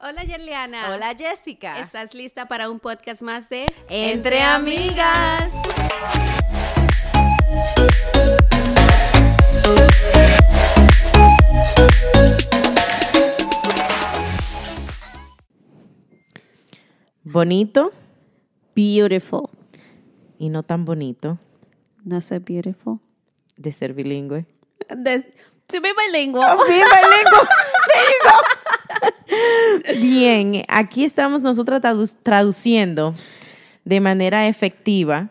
Hola Yerliana. Hola Jessica. ¿Estás lista para un podcast más de Entre Amigas. Bonito Beautiful. y no tan bonito No sé beautiful. de ser bilingüe. De, to be bilingual. Bien, aquí estamos nosotros tradu- traduciendo de manera efectiva,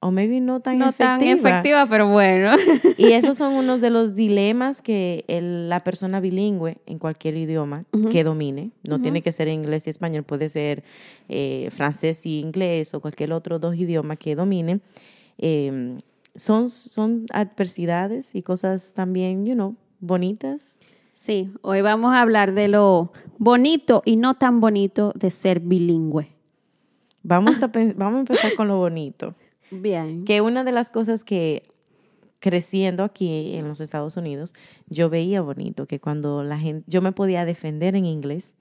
o maybe no tan no efectiva. tan efectiva, pero bueno. Y esos son unos de los dilemas que el- la persona bilingüe en cualquier idioma que domine, no tiene que ser inglés y español, puede ser eh, francés y inglés o cualquier otro dos idiomas que dominen, eh, son, son adversidades y cosas también, you know, bonitas. Sí, hoy vamos a hablar de lo bonito y no tan bonito de ser bilingüe. Vamos a, vamos a empezar con lo bonito. Bien. Que una de las cosas que creciendo aquí en los Estados Unidos, yo veía bonito que cuando la gente, yo me podía defender en inglés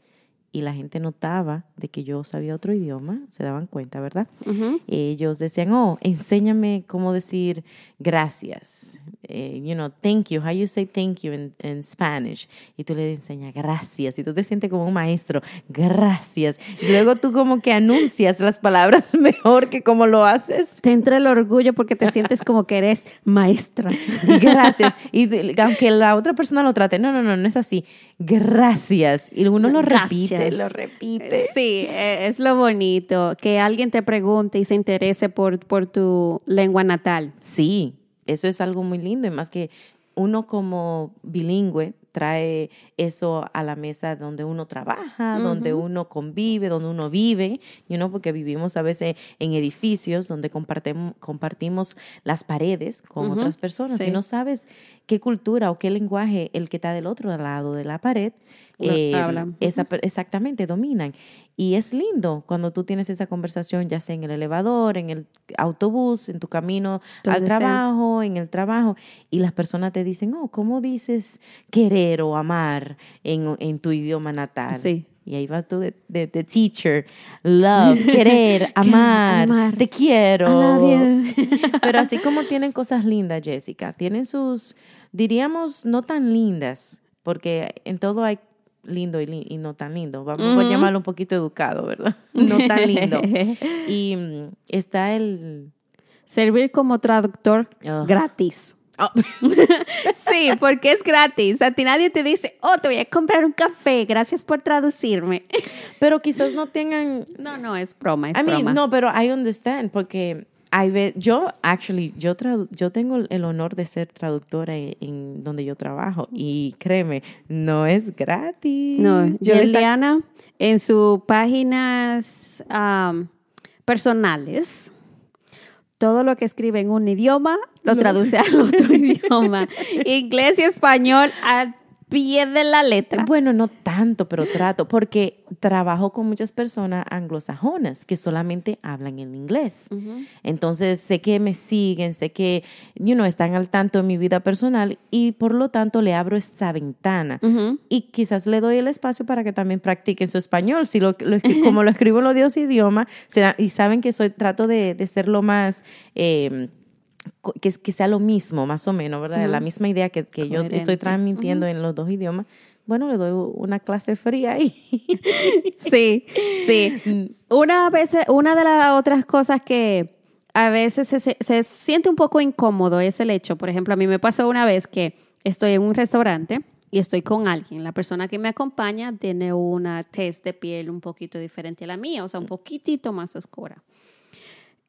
y la gente notaba de que yo sabía otro idioma, se daban cuenta, ¿verdad? Ujú. Ellos decían, oh, enséñame cómo decir gracias. Eh, you know, thank you. How you say thank you in, in Spanish. Y tú le enseñas gracias. Y tú te sientes como un maestro. Gracias. Y luego tú como que anuncias las palabras mejor que como lo haces. Te entra el orgullo porque te sientes como que eres maestra. Gracias. Y aunque la otra persona lo trate, no, no, no, no es así. Gracias. Y uno lo repite, Lo repite. Sí, eh, es lo bonito, que alguien te pregunte y se interese por, por tu lengua natal. Sí, eso es algo muy lindo y más que uno como bilingüe trae eso a la mesa donde uno trabaja, donde uno convive, donde uno vive, you know, porque vivimos a veces en edificios donde compartimos, compartimos las paredes con otras personas sí. y no sabes qué cultura o qué lenguaje el que está del otro lado de la pared eh, hablan. esa exactamente dominan. Y es lindo cuando tú tienes esa conversación, ya sea en el elevador, en el autobús, en tu camino Donde al trabajo, en el trabajo, y las personas te dicen, oh, ¿cómo dices querer o amar en, en tu idioma natal? Sí. Y ahí vas tú de, de- de teacher, love, querer, amar, amar. te quiero. Pero así como tienen cosas lindas, Jessica, tienen sus, diríamos, no tan lindas, porque en todo hay lindo y, li- y no tan lindo. Vamos a llamarlo un poquito educado, ¿verdad? No tan lindo. Y mm, está el... Servir como traductor Oh. gratis. Sí, porque es gratis. A ti nadie te dice, oh, te voy a comprar un café, gracias por traducirme. Pero quizás no tengan... No, no, es broma, es I mean, broma. no, pero I understand, porque yo, actually, yo, yo tengo el honor de ser traductora en, en donde yo trabajo y créeme, no es gratis. No, yo Yeliana, en sus páginas personales, todo lo que escribe en un idioma lo Lo- traduce al otro idioma. Inglés y español al pie de la letra. Bueno, no tanto, pero trato, porque trabajo con muchas personas anglosajonas que solamente hablan en inglés. Entonces, sé que me siguen, sé que, you know, están al tanto de mi vida personal y por lo tanto le abro esa ventana. Y quizás le doy el espacio para que también practiquen su español. Si lo, lo como lo escribo en los dos idiomas, y saben que soy, trato de, de ser lo más, eh, que, que sea lo mismo, más o menos, ¿verdad? La misma idea que, que yo estoy transmitiendo en los dos idiomas. Bueno, le doy una clase fría ahí. Sí, sí. Una vez, una de las otras cosas que a veces se, se- se siente un poco incómodo es el hecho, por ejemplo, a mí me pasó una vez que estoy en un restaurante y estoy con alguien. La persona que me acompaña tiene una tez de piel un poquito diferente a la mía, o sea, un poquitito más oscura.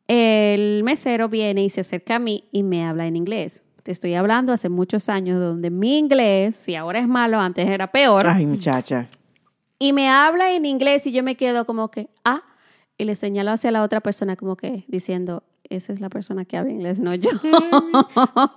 El mesero viene y se acerca a mí y me habla en inglés. Te estoy hablando hace muchos años donde mi inglés, si ahora es malo, antes era peor. Ay, muchacha. Y me habla en inglés y yo me quedo como que, ah, y le señalo hacia la otra persona como que diciendo, esa es la persona que habla inglés, no yo.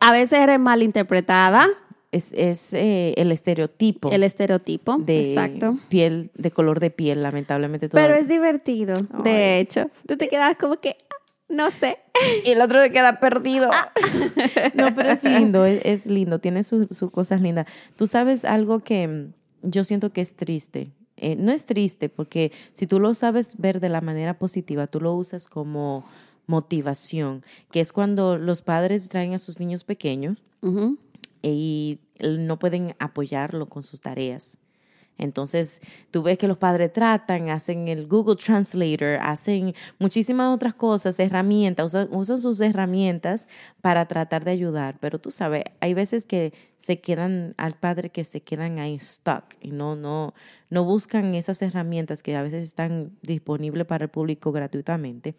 a veces eres malinterpretada, Es, es eh, el estereotipo el estereotipo, de exacto. piel, de color de piel, lamentablemente. Pero todavía. es divertido, Ay. de hecho. Tú te quedas como que, ah, no sé. Y el otro le queda perdido. no, pero es lindo, es, es lindo, tiene sus sus cosas lindas. Tú sabes algo que, yo siento que es triste. Eh, no es triste porque si tú lo sabes ver de la manera positiva, tú lo usas como motivación, que es cuando los padres traen a sus niños pequeños y no pueden apoyarlo con sus tareas. Entonces, tú ves que los padres tratan, hacen el Google Translator, hacen muchísimas otras cosas, herramientas, usan, sus herramientas para tratar de ayudar. Pero tú sabes, hay veces que se quedan al padre que se quedan ahí stuck y no, no, no buscan esas herramientas que a veces están disponibles para el público gratuitamente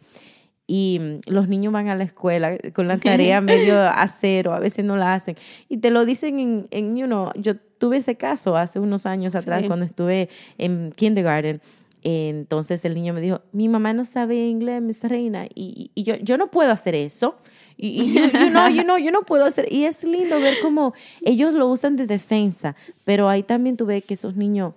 y mm, los niños van a la escuela con la tarea medio a cero, a veces no la hacen. Y te lo dicen en, en you know, yo tuve ese caso hace unos años atrás cuando estuve en kindergarten. Entonces el niño me dijo, mi mamá no sabe inglés, Miss Reina, y, y yo, yo no puedo hacer eso. Y, y you, know, you know, yo no puedo hacer. Y es lindo ver cómo ellos lo usan de defensa, pero ahí también tú ves que esos niños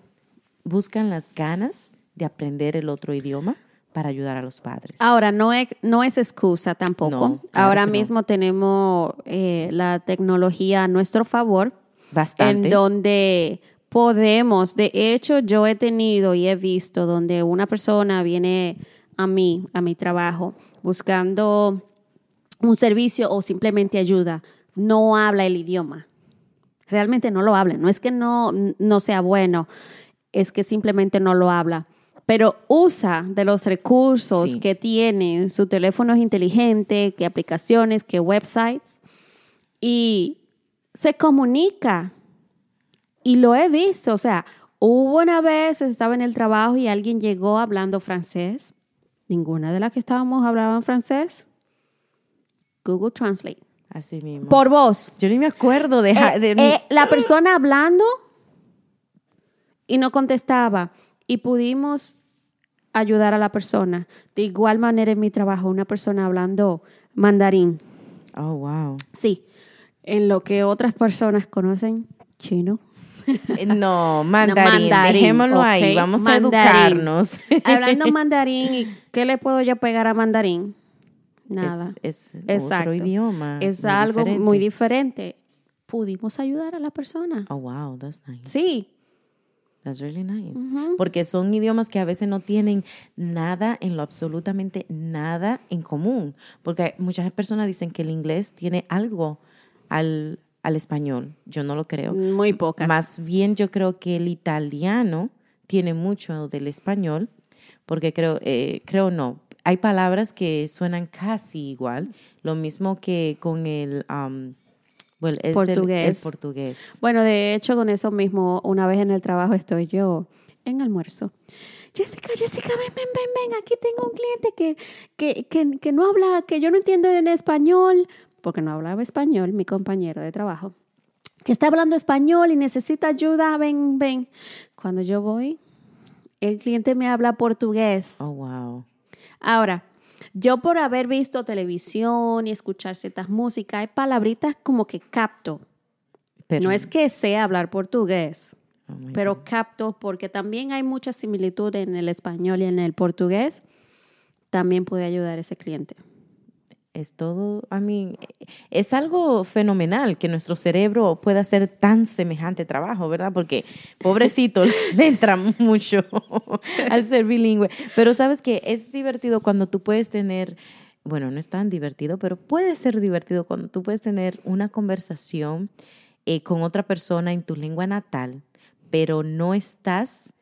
buscan las ganas de aprender el otro idioma para ayudar a los padres. Ahora, no es, no es excusa tampoco. Ahora mismo tenemos eh, la tecnología a nuestro favor. Bastante. En donde podemos, de hecho, yo he tenido y he visto donde una persona viene a mí, a mi trabajo, buscando un servicio o simplemente ayuda, no habla el idioma. Realmente no lo habla. No es que no, no sea bueno, es que simplemente no lo habla pero usa de los recursos que tiene su teléfono inteligente, qué aplicaciones, qué websites, y se comunica. Y lo he visto, o sea, hubo una vez, estaba en el trabajo y alguien llegó hablando francés. Ninguna de las que estábamos hablaban francés. Google Translate. Así mismo. Por voz. Yo ni me acuerdo de... Eh, eh, la persona hablando y no contestaba. Y pudimos ayudar a la persona. De igual manera en mi trabajo, una persona hablando mandarín. Oh, wow. Sí, en lo que otras personas conocen chino. Eh, no, mandarín, dejémoslo ahí, vamos a educarnos. Hablando mandarín, ¿y qué le puedo yo pegar a mandarín? Nada. Es, otro idioma. Es algo muy diferente. Pudimos ayudar a la persona. Oh, wow, that's nice. Sí, That's really nice. Porque son idiomas que a veces no tienen nada, en lo absolutamente nada en común. Porque muchas personas dicen que el inglés tiene algo al, al español. Yo no lo creo. Muy pocas. Más bien yo creo que el italiano tiene mucho del español, porque creo, eh, creo no. Hay palabras que suenan casi igual. Lo mismo que con el... Um, bueno, es portugués. El, portugués. Bueno, de hecho, con eso mismo, una vez en el trabajo estoy yo en almuerzo. Jessica, Jessica, ven, ven, ven, ven, aquí tengo un cliente que, que, que, que no habla, que yo no entiendo en español, porque no hablaba español, mi compañero de trabajo, que está hablando español y necesita ayuda, ven, ven. Cuando yo voy, el cliente me habla portugués. Oh, wow. Ahora, yo por haber visto televisión y escuchar ciertas músicas, hay palabritas como que capto. no es que sé hablar portugués, oh pero capto porque también hay mucha similitud en el español y en el portugués. También puede ayudar a ese cliente es todo, a mí, es algo fenomenal que nuestro cerebro pueda hacer tan semejante trabajo, ¿verdad? Porque pobrecito le entra mucho al ser bilingüe. Pero sabes que es divertido cuando tú puedes tener, bueno, no es tan divertido, pero puede ser divertido cuando tú puedes tener una conversación eh, con otra persona en tu lengua natal, pero no estás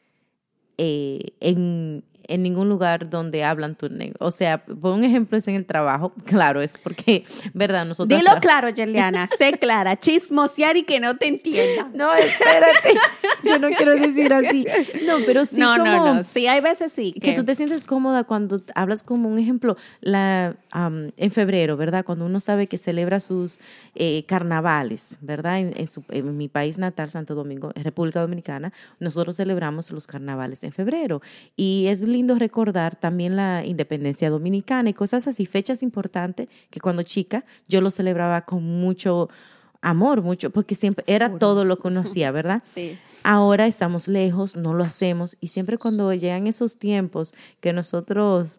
eh, en, en ningún lugar donde hablan tu lengua. O sea, por un ejemplo es en el trabajo, claro, es porque, ¿verdad? Nosotros Dilo claro, Juliana, sé clara, chismosear y que no te entienda. No, espérate, yo no quiero decir así. No, pero sí no, como... No, no, sí, hay veces sí. Que... tú te sientes cómoda cuando hablas como un ejemplo, la, en febrero, ¿verdad? Cuando uno sabe que celebra sus eh, carnavales, ¿verdad? En, en mi país natal, Santo Domingo, en República Dominicana, nosotros celebramos los carnavales en febrero. Y es lindo recordar también la independencia dominicana y cosas así, fechas importantes que cuando chica yo lo celebraba con mucho amor, mucho, porque siempre era todo lo que uno hacía, ¿verdad? Sí. Ahora estamos lejos, no lo hacemos y siempre cuando llegan esos tiempos que nosotros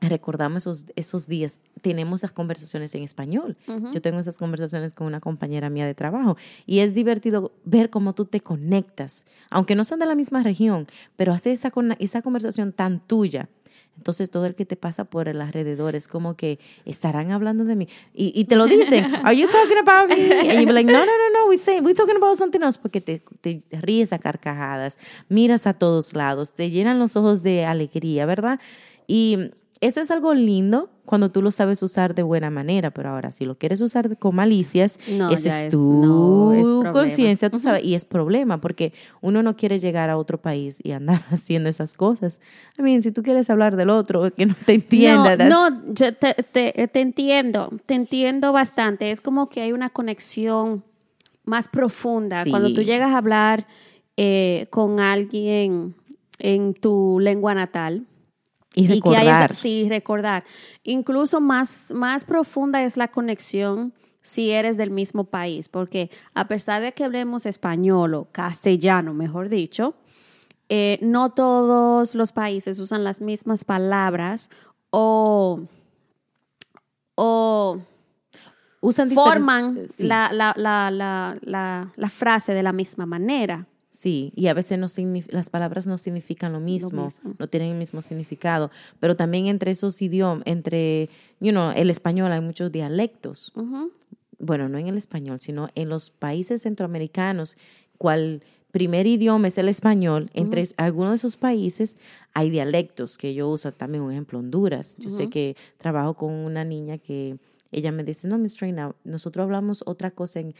recordamos esos, esos días tenemos esas conversaciones en español. Yo tengo esas conversaciones con una compañera mía de trabajo y es divertido ver cómo tú te conectas, aunque no sean de la misma región, pero hace esa, esa conversación tan tuya. Entonces todo el que te pasa por el alrededor es como que estarán hablando de mí y, te lo dicen. Are you talking about me? And you're like, no, no, no, no, we say, we're talking about something else porque te, te ríes a carcajadas, miras a todos lados, te llenan los ojos de alegría, ¿verdad? Y eso es algo lindo cuando tú lo sabes usar de buena manera, pero ahora si lo quieres usar con malicias, esa es tu conciencia, tú sabes, y es problema porque uno no quiere llegar a otro país y andar haciendo esas cosas. I mean, si tú quieres hablar del otro, que no te entienda. No, no te, te, entiendo, te entiendo bastante. Es como que hay una conexión más profunda cuando tú llegas a hablar eh, con alguien en tu lengua natal y recordar. sí, recordar. Incluso más, más profunda es la conexión si eres del mismo país, porque a pesar de que hablemos español o castellano, mejor dicho, eh, no todos los países usan las mismas palabras o, o usan forman la, la, la, la frase de la misma manera. Sí, y a veces no las palabras no significan lo mismo, no tienen el mismo significado, pero también entre esos idiomas, entre, you know, el español hay muchos dialectos. Bueno, no en el español, sino en los países centroamericanos, cual primer idioma es el español, entre algunos de esos países hay dialectos que yo uso también, un ejemplo, Honduras. Yo sé que trabajo con una niña que ella me dice, no, Miss Reina, nosotros hablamos otra cosa en,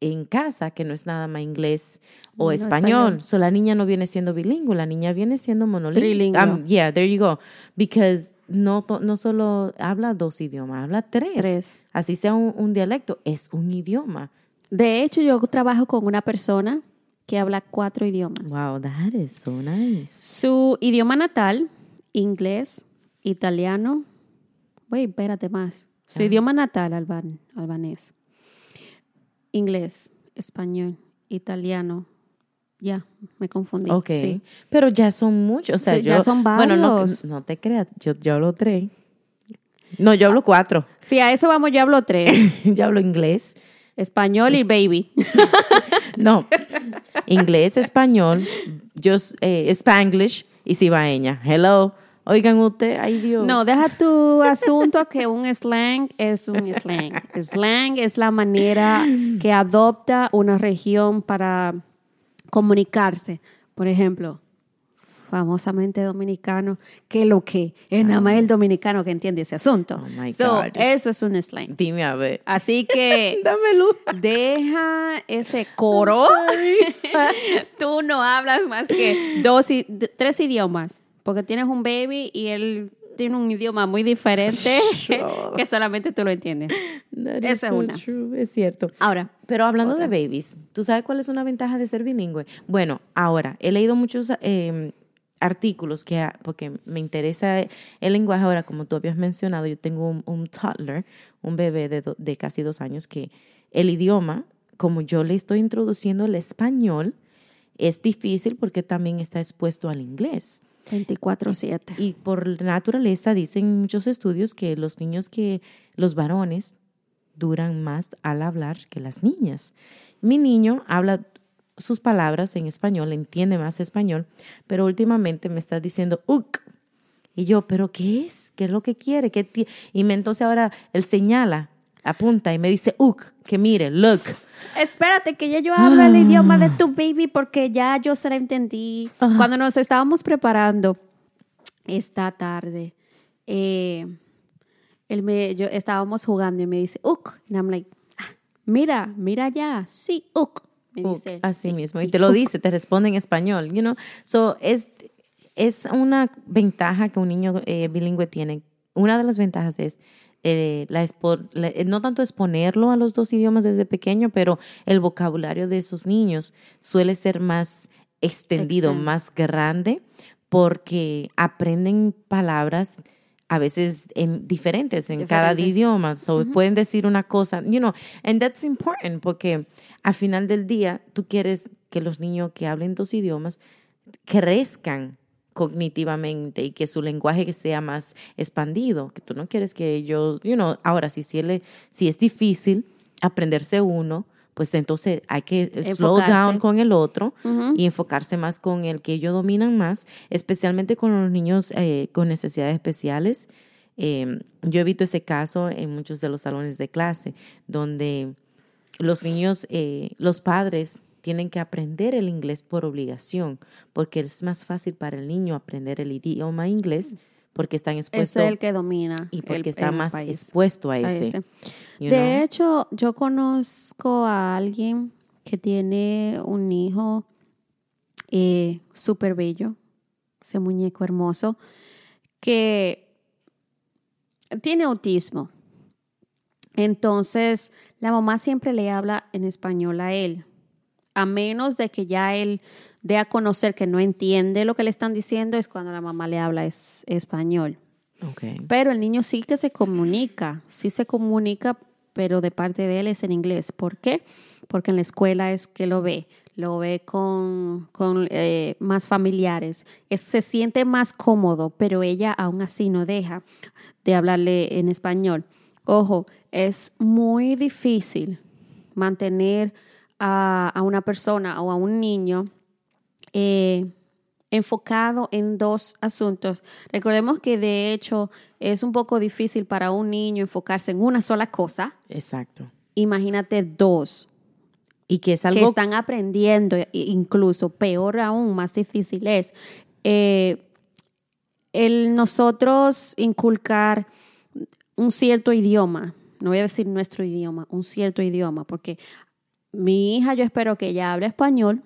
en casa, que no es nada más inglés o español. So, la niña no viene siendo bilingüe, la niña viene siendo monolingüe. Um, yeah, there you go. Because no, no solo habla dos idiomas, habla tres. Así sea un, dialecto, es un idioma. De hecho, yo trabajo con una persona que habla cuatro idiomas. Wow, that is so nice. Su idioma natal, inglés, italiano. Wait, espérate más. Su idioma natal, alban, albanés inglés, español, italiano. Ya, me confundí. Ok. Pero ya son muchos. O sea, ya son varios. Bueno, no, te creas, yo, yo, hablo tres. No, yo hablo cuatro. Si a eso vamos, yo hablo tres. yo hablo inglés. Español y baby. no. Inglés, español, yo eh, spanglish y cibaeña. Hello. Oigan usted, ay Dios. No, deja tu asunto que un slang es un slang. Slang es la manera que adopta una región para comunicarse. Por ejemplo, famosamente dominicano, que lo que es nada más el dominicano que entiende ese asunto. Oh my God. Eso es un slang. Dime a ver. Así que Dámelo. deja ese coro. Tú no hablas más que dos y, tres idiomas porque tienes un baby y él tiene un idioma muy diferente que solamente tú lo entiendes. Esa es una. Es cierto. Ahora. Pero hablando de babies, ¿tú sabes cuál es una ventaja de ser bilingüe? Bueno, ahora, he leído muchos em, artículos que, porque me interesa el lenguaje ahora, como tú habías mencionado, yo tengo un, toddler, un bebé de, de casi dos años, que el idioma, como yo le estoy introduciendo el español, es difícil porque también está expuesto al inglés. 24/7. Y por naturaleza dicen muchos estudios que los niños que, los varones, duran más al hablar que las niñas. Mi niño habla sus palabras en español, entiende más español, pero últimamente me está diciendo uk. Y yo, ¿pero qué es? ¿Qué es lo que quiere? ¿Qué y me, entonces ahora él señala apunta y me dice, uk, que mire, look. Espérate, que ya yo hablo el idioma de tu baby porque ya yo se la entendí. Cuando nos estábamos preparando esta tarde, eh, él me, yo, estábamos jugando y me dice, uk. Y I'm like, ah, mira, mira ya, sí, uk. Me dice, así mismo. Y te lo dice, te responde en español, you know. So, es, es una ventaja que un niño eh, bilingüe tiene. Una de las ventajas es eh, la, eh, no tanto exponerlo a los dos idiomas desde pequeño, pero el vocabulario de esos niños suele ser más extendido, más grande, porque aprenden palabras a veces en, diferentes en cada idioma. So, Pueden decir una cosa, you know, and that's important porque al final del día tú quieres que los niños que hablen dos idiomas crezcan cognitivamente y que su lenguaje sea más expandido, que tú no quieres que ellos, you know, ahora si, si, él, si es difícil aprenderse uno, pues entonces hay que slow down con el otro y enfocarse más con el que ellos dominan más, especialmente con los niños eh, con necesidades especiales. Em, yo he visto ese caso en muchos de los salones de clase, donde los niños, eh, los padres tienen que aprender el inglés por obligación, porque es más fácil para el niño aprender el idioma inglés porque están expuestos. Es el que domina. Y porque está más expuesto a ese. De hecho, yo conozco a alguien que tiene un hijo eh, súper bello, ese muñeco hermoso, que tiene autismo. Entonces, la mamá siempre le habla en español a él, a menos de que ya él de a conocer que no entiende lo que le están diciendo es cuando la mamá le habla es, español. Pero el niño sí que se comunica, sí se comunica, pero de parte de él es en inglés. ¿Por qué? Porque en la escuela es que lo ve, lo ve con, con eh, más familiares, se siente más cómodo, pero ella aún así no deja de hablarle en español. Ojo, es muy difícil mantener a, a una persona o a un niño eh, enfocado en dos asuntos. Recordemos que de hecho es un poco difícil para un niño enfocarse en una sola cosa. Exacto. Imagínate dos. Y que es algo que están aprendiendo, incluso peor aún, más difícil es eh, el nosotros inculcar un cierto idioma, no voy a decir nuestro idioma, un cierto idioma, porque mi hija yo espero que ella hable español,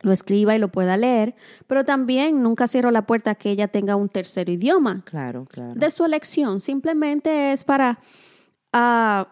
lo escriba y lo pueda leer, pero también nunca cierro la puerta a que ella tenga un tercer idioma. Claro, claro. De su elección, simplemente es para uh,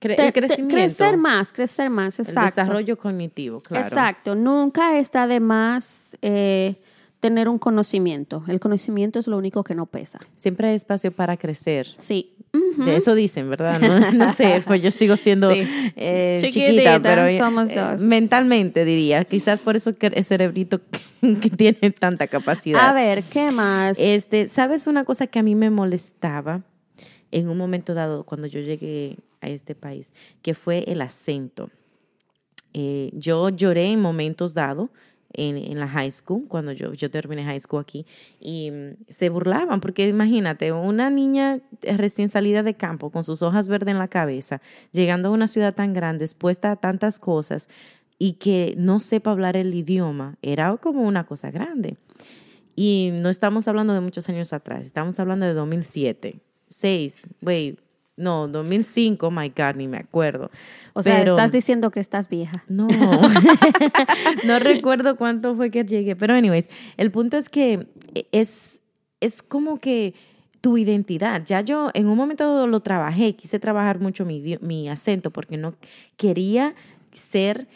crecer más, crecer más, exacto. El desarrollo cognitivo, claro. Exacto, nunca está de más eh, tener un conocimiento. El conocimiento es lo único que no pesa. Siempre hay espacio para crecer. Sí. De eso dicen, ¿verdad? No, sé, pues yo sigo siendo eh, chiquita, pero eh, somos dos. mentalmente diría. Quizás por eso que el cerebrito que, tiene tanta capacidad. A ver, ¿qué más? Este, ¿sabes una cosa que a mí me molestaba en un momento dado cuando yo llegué a este país? Que fue el acento. Eh, yo lloré en momentos dados en, la high school, cuando yo, yo terminé high school aquí, y mm, se burlaban, porque imagínate, una niña recién salida de campo, con sus hojas verdes en la cabeza, llegando a una ciudad tan grande, expuesta a tantas cosas, y que no sepa hablar el idioma, era como una cosa grande. Y no estamos hablando de muchos años atrás, estamos hablando de 2007, 6, wait, no, 2005, my God, ni me acuerdo. O sea, estás diciendo que estás vieja. No, no recuerdo cuánto fue que llegué. Pero anyways, el punto es que es, es como que tu identidad. Ya yo en un momento lo trabajé, quise trabajar mucho mi, mi acento porque no quería ser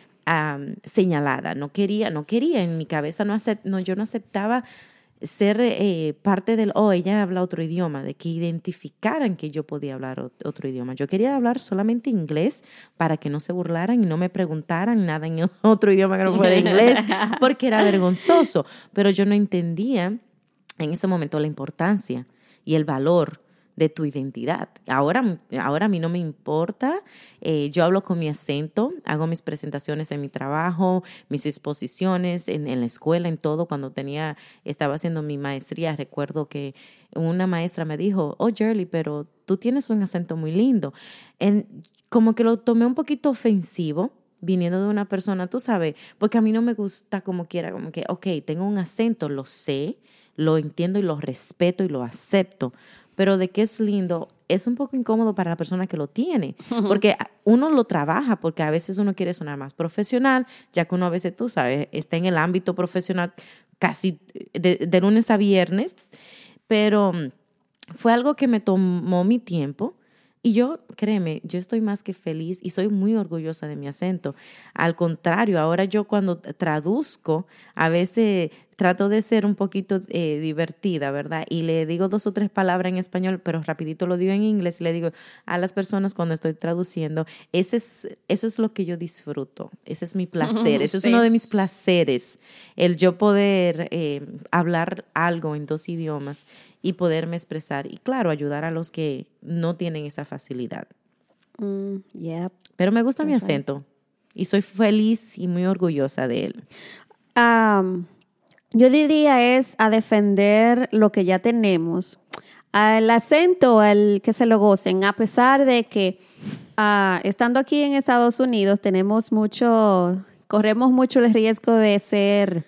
señalada, no quería, no quería, en mi cabeza no, no yo no aceptaba ser eh, parte del, oh, ella habla otro idioma, de que identificaran que yo podía hablar otro idioma. Yo quería hablar solamente inglés para que no se burlaran y no me preguntaran nada en otro idioma que no fuera inglés, porque era vergonzoso. Pero yo no entendía en ese momento la importancia y el valor de tu identidad. Ahora, ahora a mí no me importa, eh, yo hablo con mi acento, hago mis presentaciones en mi trabajo, mis exposiciones en, la escuela, en todo. Cuando tenía, estaba haciendo mi maestría, recuerdo que una maestra me dijo, oh, Jerly, pero tú tienes un acento muy lindo. En, como que lo tomé un poquito ofensivo, viniendo de una persona, tú sabes, porque a mí no me gusta como quiera, como que, ok, tengo un acento, lo sé, lo entiendo y lo respeto y lo acepto, pero de que es lindo, es un poco incómodo para la persona que lo tiene, porque uno lo trabaja, porque a veces uno quiere sonar más profesional, ya que uno a veces, tú sabes, está en el ámbito profesional casi de, lunes a viernes, pero mm, fue algo que me tomó mi tiempo. Y yo, créeme, yo estoy más que feliz y soy muy orgullosa de mi acento. Al contrario, ahora yo cuando traduzco, a veces trato de ser un poquito eh, divertida, ¿verdad? Y le digo dos o tres palabras en español, pero rapidito lo digo en inglés y le digo a las personas cuando estoy traduciendo, ese es, eso es lo que yo disfruto, ese es mi placer, ese es uno de mis placeres, el yo poder eh, hablar algo en dos idiomas y poderme expresar y claro, ayudar a los que no tienen esa facilidad. Mm, pero me gusta mi acento y soy feliz y muy orgullosa de él. Yo diría es a defender lo que ya tenemos, al acento, al que se lo gocen, a pesar de que ah, estando aquí en Estados Unidos tenemos mucho, corremos mucho el riesgo de ser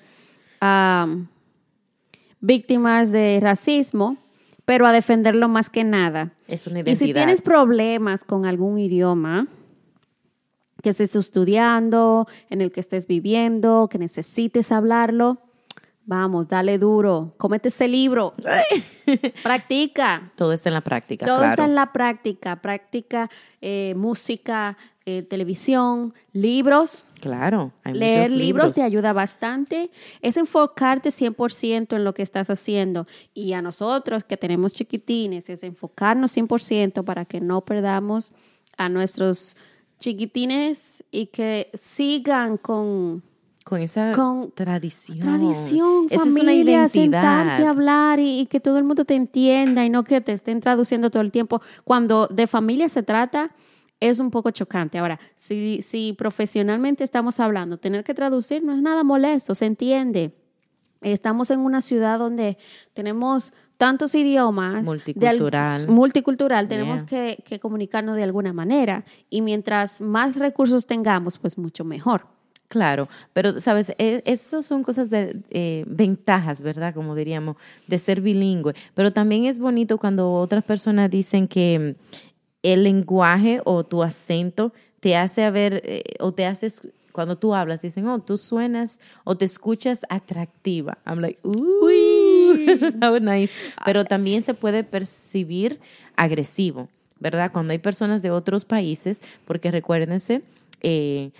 víctimas de racismo, pero a defenderlo más que nada. Es una identidad. Y si tienes problemas con algún idioma, que estés estudiando, en el que estés viviendo, que necesites hablarlo, vamos, dale duro, comete ese libro, practica. Todo está en la práctica. Todo está en la práctica, práctica, eh, música, eh, televisión, libros. Claro, hay leer libros. te ayuda bastante. Es enfocarte 100% en lo que estás haciendo. Y a nosotros que tenemos chiquitines, es enfocarnos 100% para que no perdamos a nuestros chiquitines y que sigan con con esa tradición. Tradición, familia, es una identidad. sentarse a hablar y, que todo el mundo te entienda y no que te estén traduciendo todo el tiempo. Cuando de familia se trata, es un poco chocante. Ahora, si, si profesionalmente estamos hablando, tener que traducir no es nada molesto, se entiende. Estamos en una ciudad donde tenemos tantos idiomas. Multicultural. multicultural, tenemos que, comunicarnos de alguna manera. Y mientras más recursos tengamos, pues mucho mejor. Claro, pero sabes, e, eso son cosas de eh, ventajas, ¿verdad? Como diríamos, de ser bilingüe. Pero también es bonito cuando otras personas dicen que el lenguaje o tu acento te hace ver eh, o te haces cuando tú hablas, dicen, oh, tú suenas o te escuchas atractiva. I'm like, uy, how nice. Pero también se puede percibir agresivo, ¿verdad? Cuando hay personas de otros países, porque recuérdense, eh,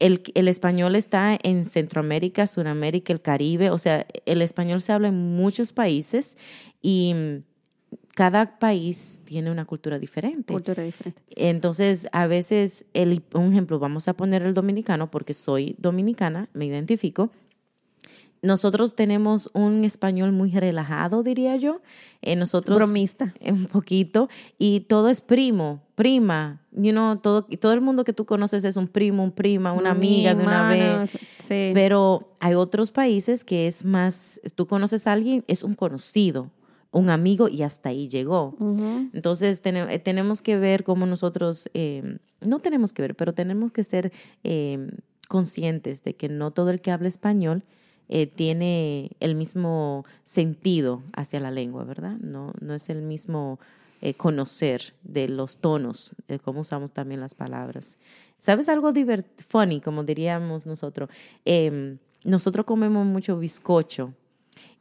el, el, español está en Centroamérica, Sudamérica, el Caribe, o sea, el español se habla en muchos países y cada país tiene una cultura diferente. Cultura diferente. Entonces, a veces, el, un ejemplo, vamos a poner el dominicano porque soy dominicana, me identifico. Nosotros tenemos un español muy relajado, diría yo. Eh, nosotros bromista un poquito y todo es primo, prima. You know, todo todo el mundo que tú conoces es un primo, un prima, una amiga de una vez. Sí. Pero hay otros países que es más, tú conoces a alguien, es un conocido, un amigo y hasta ahí llegó. Entonces tenemos que ver cómo nosotros, em, no tenemos que ver, pero tenemos que ser em, conscientes de que no todo el que habla español eh, tiene el mismo sentido hacia la lengua, ¿verdad? No, no es el mismo eh, conocer de los tonos, de cómo usamos también las palabras. ¿Sabes algo funny, como diríamos nosotros? Em, nosotros comemos mucho bizcocho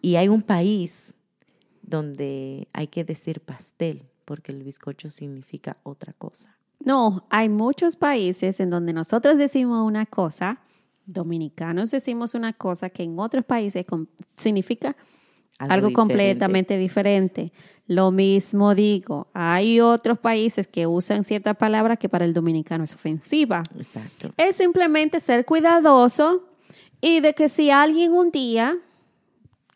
y hay un país donde hay que decir pastel, porque el bizcocho significa otra cosa. No, hay muchos países en donde nosotros decimos una cosa, dominicanos decimos una cosa que en otros países significa algo, completamente diferente. Lo mismo digo, hay otros países que usan cierta palabra que para el dominicano es ofensiva. Exacto. Es simplemente ser cuidadoso y de que si alguien un día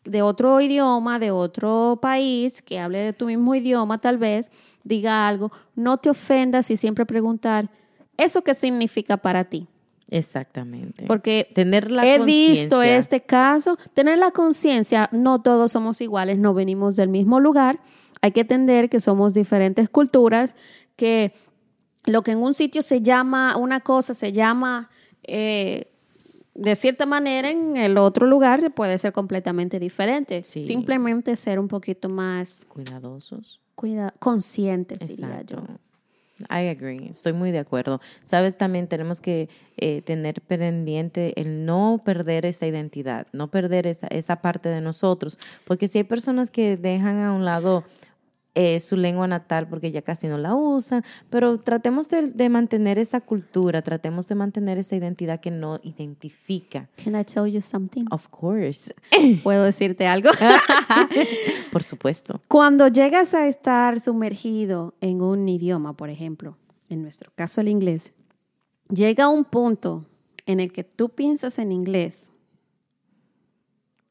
de otro idioma, de otro país, que hable de tu mismo idioma tal vez, diga algo, no te ofendas y siempre preguntar, ¿eso qué significa para ti? Exactamente. Porque tener la he visto este caso, tener la conciencia, no todos somos iguales, no venimos del mismo lugar, hay que entender que somos diferentes culturas, que lo que en un sitio se llama una cosa, se llama... Eh, de cierta manera en el otro lugar puede ser completamente diferente. Simplemente ser un poquito más cuidadosos, cuida conscientes, diría yo. I agree, estoy muy de acuerdo. Sabes, también tenemos que eh, tener pendiente el no perder esa identidad, no perder esa, esa parte de nosotros, porque si hay personas que dejan a un lado eh, su lengua natal porque ya casi no la usan, pero tratemos de, de, mantener esa cultura, tratemos de mantener esa identidad que no identifica. Can I tell you something? Of course. ¿Puedo decirte algo? por supuesto. Cuando llegas a estar sumergido en un idioma, por ejemplo, en nuestro caso el inglés, llega un punto en el que tú piensas en inglés,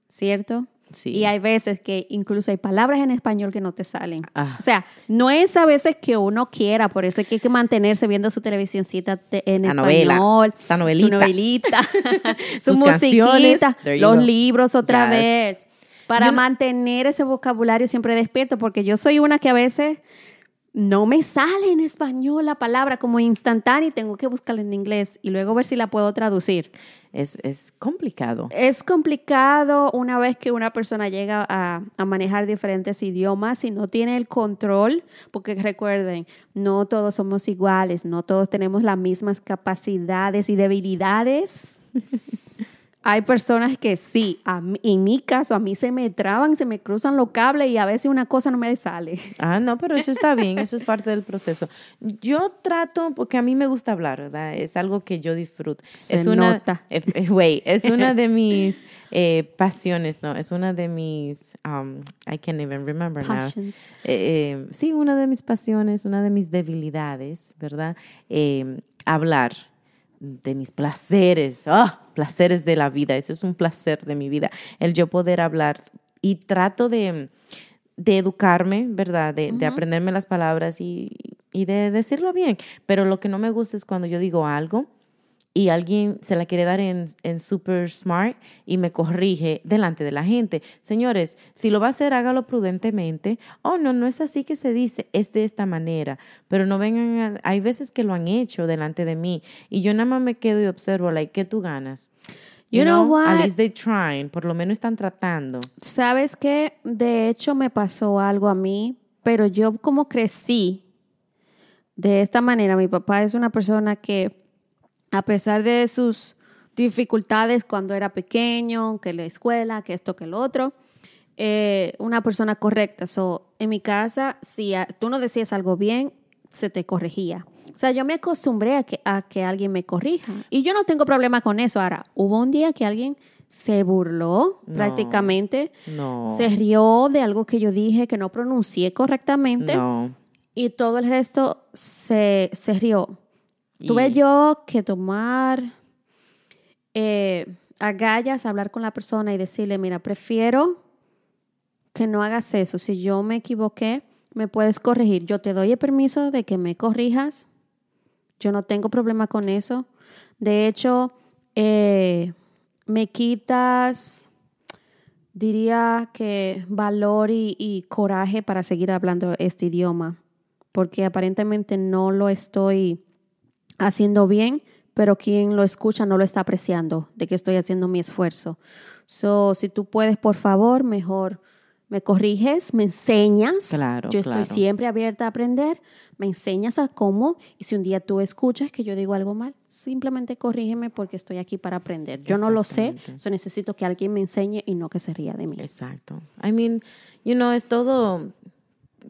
¿cierto? Y hay veces que incluso hay palabras en español que no te salen. Ah. O sea, no es a veces que uno quiera, por eso hay que mantenerse viendo su televisioncita en español, su novelita, su musiquita, los libros otra vez, para mantener ese vocabulario siempre despierto, porque yo soy una que a veces no me sale en español la palabra como instantánea y tengo que buscarla en inglés y luego ver si la puedo traducir. Es, complicado. Es complicado una vez que una persona llega a, a, manejar diferentes idiomas y no tiene el control, porque recuerden, no todos somos iguales, no todos tenemos las mismas capacidades y debilidades. Hay personas que sí, en mi caso, a mí se me traban, se me cruzan los cables y a veces una cosa no me sale. Ah, no, pero eso está bien, eso es parte del proceso. Yo trato, porque a mí me gusta hablar, ¿verdad? Es algo que yo disfruto. es una, nota. Eh, eh, es una de mis eh, pasiones, ¿no? Es una de mis, um, I can't even remember now. sí, una de mis pasiones, una de mis debilidades, ¿verdad? hablar de mis placeres, ah, placeres de la vida, eso es un placer de mi vida, el yo poder hablar. Y trato de, de educarme, ¿verdad? De, de, aprenderme las palabras y, y de decirlo bien, pero lo que no me gusta es cuando yo digo algo y alguien se la quiere dar en, en, super smart y me corrige delante de la gente. Señores, si lo va a hacer, hágalo prudentemente. Oh, no, no es así que se dice, es de esta manera. Pero no vengan, hay veces que lo han hecho delante de mí y yo nada más me quedo y observo, like, ¿qué tú ganas? You, know, what? At least they trying, por lo menos están tratando. ¿Sabes qué? De hecho me pasó algo a mí, pero yo como crecí de esta manera, mi papá es una persona que a pesar de sus dificultades cuando era pequeño, que la escuela, que esto, que lo otro, eh, una persona correcta. So, en mi casa, si tú no decías algo bien, se te corregía. O sea, yo me acostumbré a que, a que alguien me corrija. Y yo no tengo problema con eso. Ahora, hubo un día que alguien se burló prácticamente, se rió de algo que yo dije que no pronuncié correctamente y todo el resto se, se rió. Tuve yo que tomar eh, agallas, hablar con la persona y decirle, mira, prefiero que no hagas eso. Si yo me equivoqué, me puedes corregir. Yo te doy el permiso de que me corrijas. Yo no tengo problema con eso. De hecho, eh, me quitas, diría que valor y, y coraje para seguir hablando este idioma, porque aparentemente no lo estoy haciendo bien, pero quien lo escucha no lo está apreciando de que estoy haciendo mi esfuerzo. So, si tú puedes, por favor, mejor me corriges, me enseñas. Claro, yo estoy siempre abierta a aprender, me enseñas a cómo y si un día tú escuchas que yo digo algo mal, simplemente corrígeme porque estoy aquí para aprender. Yo no lo sé, so necesito que alguien me enseñe y no que se ría de mí. Exacto. I mean, you know, es todo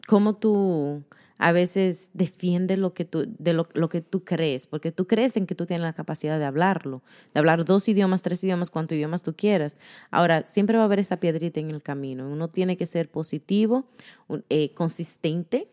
como tú a veces defiende lo que tú, de lo, que tú crees, porque tú crees en que tú tienes la capacidad de hablarlo, de hablar dos idiomas, tres idiomas, cuantos idiomas tú quieras. Ahora, siempre va a haber esa piedrita en el camino. Uno tiene que ser positivo, eh, consistente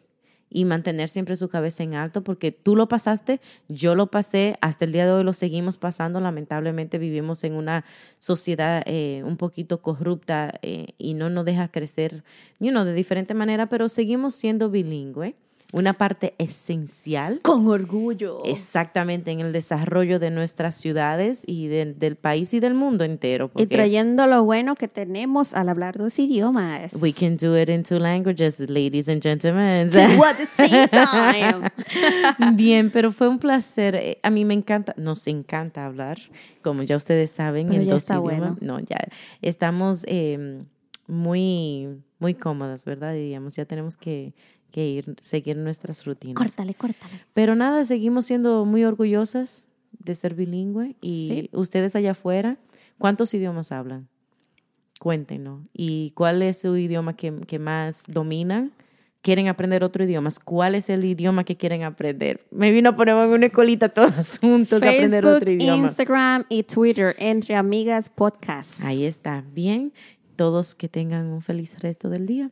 y mantener siempre su cabeza en alto, porque tú lo pasaste, yo lo pasé, hasta el día de hoy lo seguimos pasando. Lamentablemente vivimos en una sociedad eh, un poquito corrupta eh, y no nos deja crecer, you know, de diferente manera, pero seguimos siendo bilingüe una parte esencial. Con orgullo. Exactamente, en el desarrollo de nuestras ciudades y del país y del mundo entero. Y trayendo lo bueno que tenemos al hablar dos idiomas. We can do it in two languages, ladies and gentlemen. at the same time. Bien, pero fue un placer. Eh, a mí me encanta, nos encanta hablar, como ya ustedes saben, en dos idiomas. No, ya estamos em, muy, muy cómodas, ¿verdad? Diríamos, ya tenemos que que ir, seguir nuestras rutinas. Córtale, córtale. Pero nada, seguimos siendo muy orgullosas de ser bilingüe y ustedes allá afuera, ¿cuántos idiomas hablan? Cuéntenos. ¿Y cuál es su idioma que, que más dominan? quieren aprender otro idioma, ¿cuál es el idioma que quieren aprender? Me vino a poner en una colita todas juntos a aprender otro idioma. Instagram y Twitter, Entre Amigas Podcast. Ahí está. Bien, todos que tengan un feliz resto del día.